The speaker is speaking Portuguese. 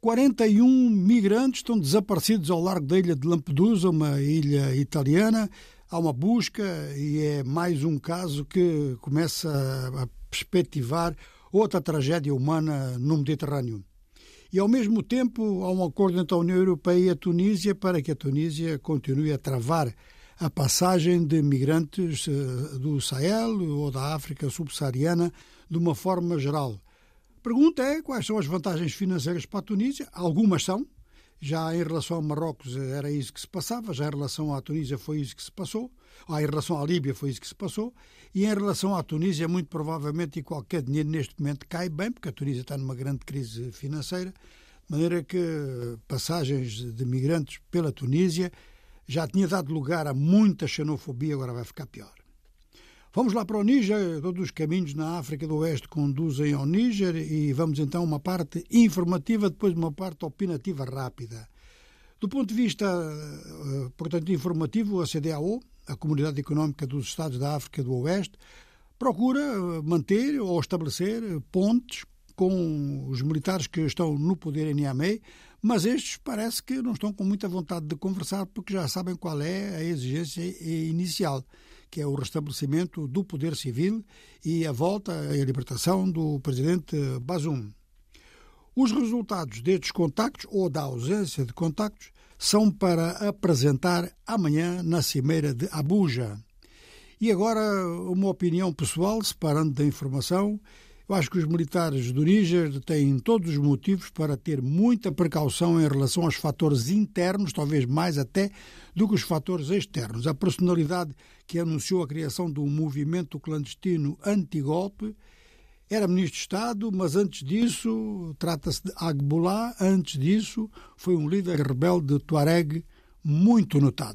41 migrantes estão desaparecidos ao largo da ilha de Lampedusa, uma ilha italiana. Há uma busca e é mais um caso que começa a perspectivar outra tragédia humana no Mediterrâneo. E, ao mesmo tempo, há um acordo entre a União Europeia e a Tunísia para que a Tunísia continue a travar a passagem de migrantes eh, do Sahel ou da África subsaariana de uma forma geral. Pergunta é quais são as vantagens financeiras para a Tunísia? Algumas são. Já em relação a Marrocos era isso que se passava, já em relação à Tunísia foi isso que se passou, ah, em relação à Líbia foi isso que se passou, e em relação à Tunísia, muito provavelmente, e qualquer dinheiro neste momento cai bem, porque a Tunísia está numa grande crise financeira, de maneira que passagens de migrantes pela Tunísia já tinha dado lugar a muita xenofobia, agora vai ficar pior. Vamos lá para o Níger, todos os caminhos na África do Oeste conduzem ao Níger e vamos então uma parte informativa, depois uma parte opinativa rápida. Do ponto de vista, eh, portanto, informativo, a CDAO, a Comunidade Económica dos Estados da África do Oeste, procura eh, manter ou estabelecer pontes com os militares que estão no poder em Niamey, mas estes parece que não estão com muita vontade de conversar porque já sabem qual é a exigência inicial, que é o restabelecimento do poder civil e a volta e a libertação do presidente Bazoum. Os resultados destes contactos, ou da ausência de contactos, são para apresentar amanhã na Cimeira de Abuja. E agora, uma opinião pessoal, separando da informação, eu acho que os militares do Níger têm todos os motivos para ter muita precaução em relação aos fatores internos, talvez mais até do que os fatores externos. A personalidade que anunciou a criação de um movimento clandestino anti-golpe era ministro de Estado, mas antes disso, trata-se de Agbulá, antes disso, foi um líder rebelde Tuareg muito notado.